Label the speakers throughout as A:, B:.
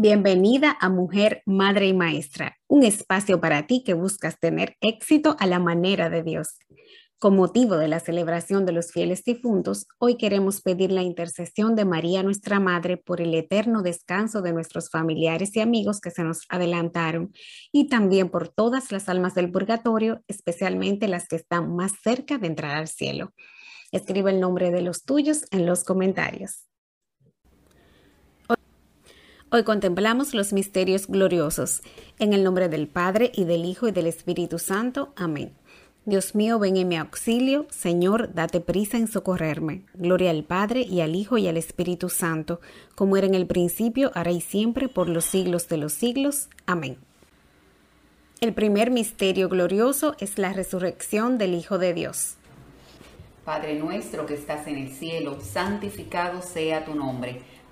A: Bienvenida a Mujer, Madre y Maestra, un espacio para ti que buscas tener éxito a la manera de Dios. Con motivo de la celebración de los fieles difuntos, hoy queremos pedir la intercesión de María nuestra Madre por el eterno descanso de nuestros familiares y amigos que se nos adelantaron y también por todas las almas del purgatorio, especialmente las que están más cerca de entrar al cielo. Escribe el nombre de los tuyos en los comentarios. Hoy contemplamos los misterios gloriosos. En el nombre del Padre y del Hijo y del Espíritu Santo. Amén. Dios mío, ven en mi auxilio. Señor, date prisa en socorrerme. Gloria al Padre y al Hijo y al Espíritu Santo, como era en el principio, ahora y siempre, por los siglos de los siglos. Amén. El primer misterio glorioso es la resurrección del Hijo de Dios.
B: Padre nuestro que estás en el cielo, santificado sea tu nombre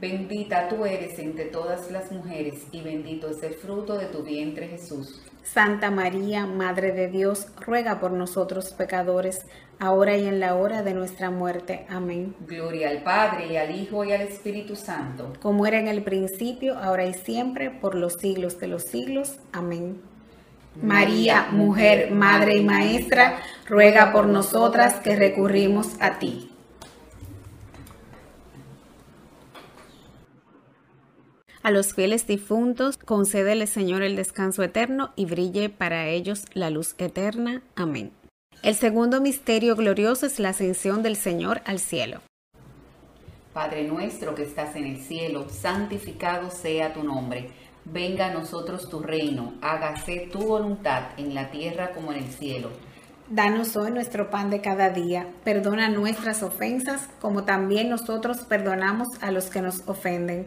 B: Bendita tú eres entre todas las mujeres y bendito es el fruto de tu vientre Jesús.
A: Santa María, Madre de Dios, ruega por nosotros pecadores, ahora y en la hora de nuestra muerte. Amén.
B: Gloria al Padre, y al Hijo, y al Espíritu Santo.
A: Como era en el principio, ahora y siempre, por los siglos de los siglos. Amén. María, mujer, madre y maestra, ruega por nosotras que recurrimos a ti. A los fieles difuntos, concédele Señor el descanso eterno y brille para ellos la luz eterna. Amén. El segundo misterio glorioso es la ascensión del Señor al cielo.
B: Padre nuestro que estás en el cielo, santificado sea tu nombre. Venga a nosotros tu reino, hágase tu voluntad en la tierra como en el cielo.
A: Danos hoy nuestro pan de cada día, perdona nuestras ofensas como también nosotros perdonamos a los que nos ofenden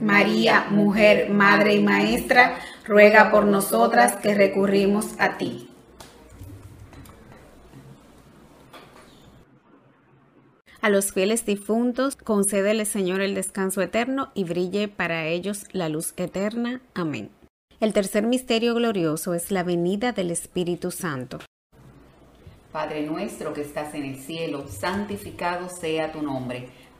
A: María, mujer, madre y maestra, ruega por nosotras que recurrimos a ti. A los fieles difuntos, concédele Señor el descanso eterno y brille para ellos la luz eterna. Amén. El tercer misterio glorioso es la venida del Espíritu Santo.
B: Padre nuestro que estás en el cielo, santificado sea tu nombre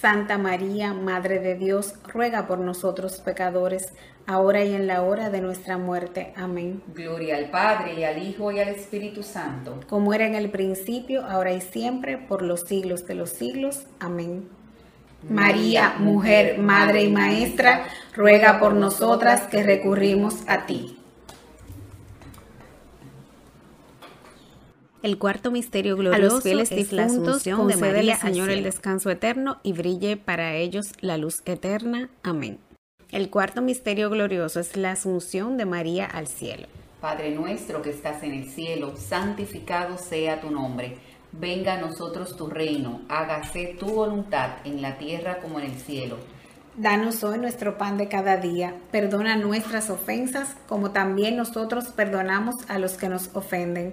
A: Santa María, Madre de Dios, ruega por nosotros pecadores, ahora y en la hora de nuestra muerte. Amén.
B: Gloria al Padre y al Hijo y al Espíritu Santo.
A: Como era en el principio, ahora y siempre, por los siglos de los siglos. Amén. María, mujer, Madre y Maestra, ruega por nosotras que recurrimos a ti. El cuarto misterio glorioso a los fieles es la asunción de María, Señor, el descanso eterno y brille para ellos la luz eterna. Amén. El cuarto misterio glorioso es la asunción de María al cielo.
B: Padre nuestro que estás en el cielo, santificado sea tu nombre. Venga a nosotros tu reino, hágase tu voluntad en la tierra como en el cielo.
A: Danos hoy nuestro pan de cada día. Perdona nuestras ofensas como también nosotros perdonamos a los que nos ofenden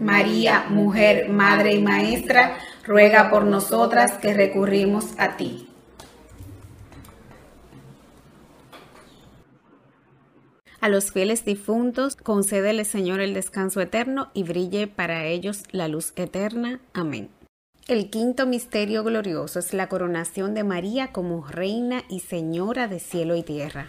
A: María, mujer, Madre y Maestra, ruega por nosotras que recurrimos a ti. A los fieles difuntos, concédele Señor el descanso eterno y brille para ellos la luz eterna. Amén. El quinto misterio glorioso es la coronación de María como Reina y Señora de cielo y tierra.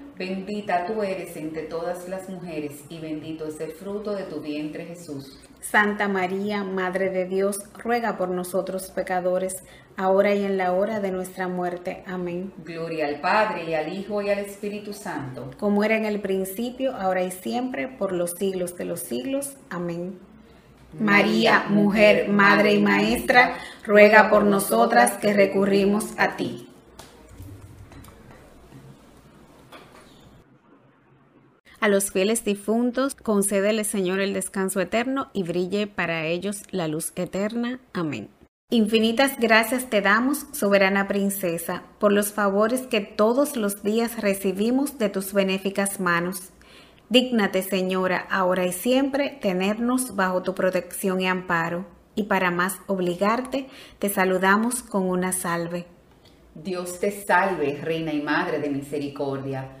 B: Bendita tú eres entre todas las mujeres y bendito es el fruto de tu vientre Jesús.
A: Santa María, Madre de Dios, ruega por nosotros pecadores, ahora y en la hora de nuestra muerte. Amén.
B: Gloria al Padre y al Hijo y al Espíritu Santo.
A: Como era en el principio, ahora y siempre, por los siglos de los siglos. Amén. María, mujer, madre y maestra, ruega por nosotras que recurrimos a ti. A los fieles difuntos, concédele Señor el descanso eterno y brille para ellos la luz eterna. Amén. Infinitas gracias te damos, soberana princesa, por los favores que todos los días recibimos de tus benéficas manos. Dígnate, Señora, ahora y siempre, tenernos bajo tu protección y amparo, y para más obligarte, te saludamos con una salve.
B: Dios te salve, Reina y Madre de Misericordia,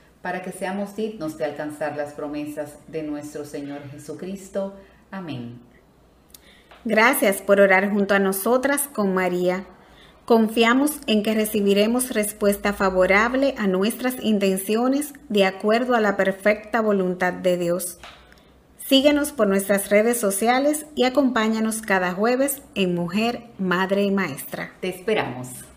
B: para que seamos dignos de alcanzar las promesas de nuestro Señor Jesucristo. Amén.
A: Gracias por orar junto a nosotras con María. Confiamos en que recibiremos respuesta favorable a nuestras intenciones de acuerdo a la perfecta voluntad de Dios. Síguenos por nuestras redes sociales y acompáñanos cada jueves en Mujer, Madre y Maestra.
B: Te esperamos.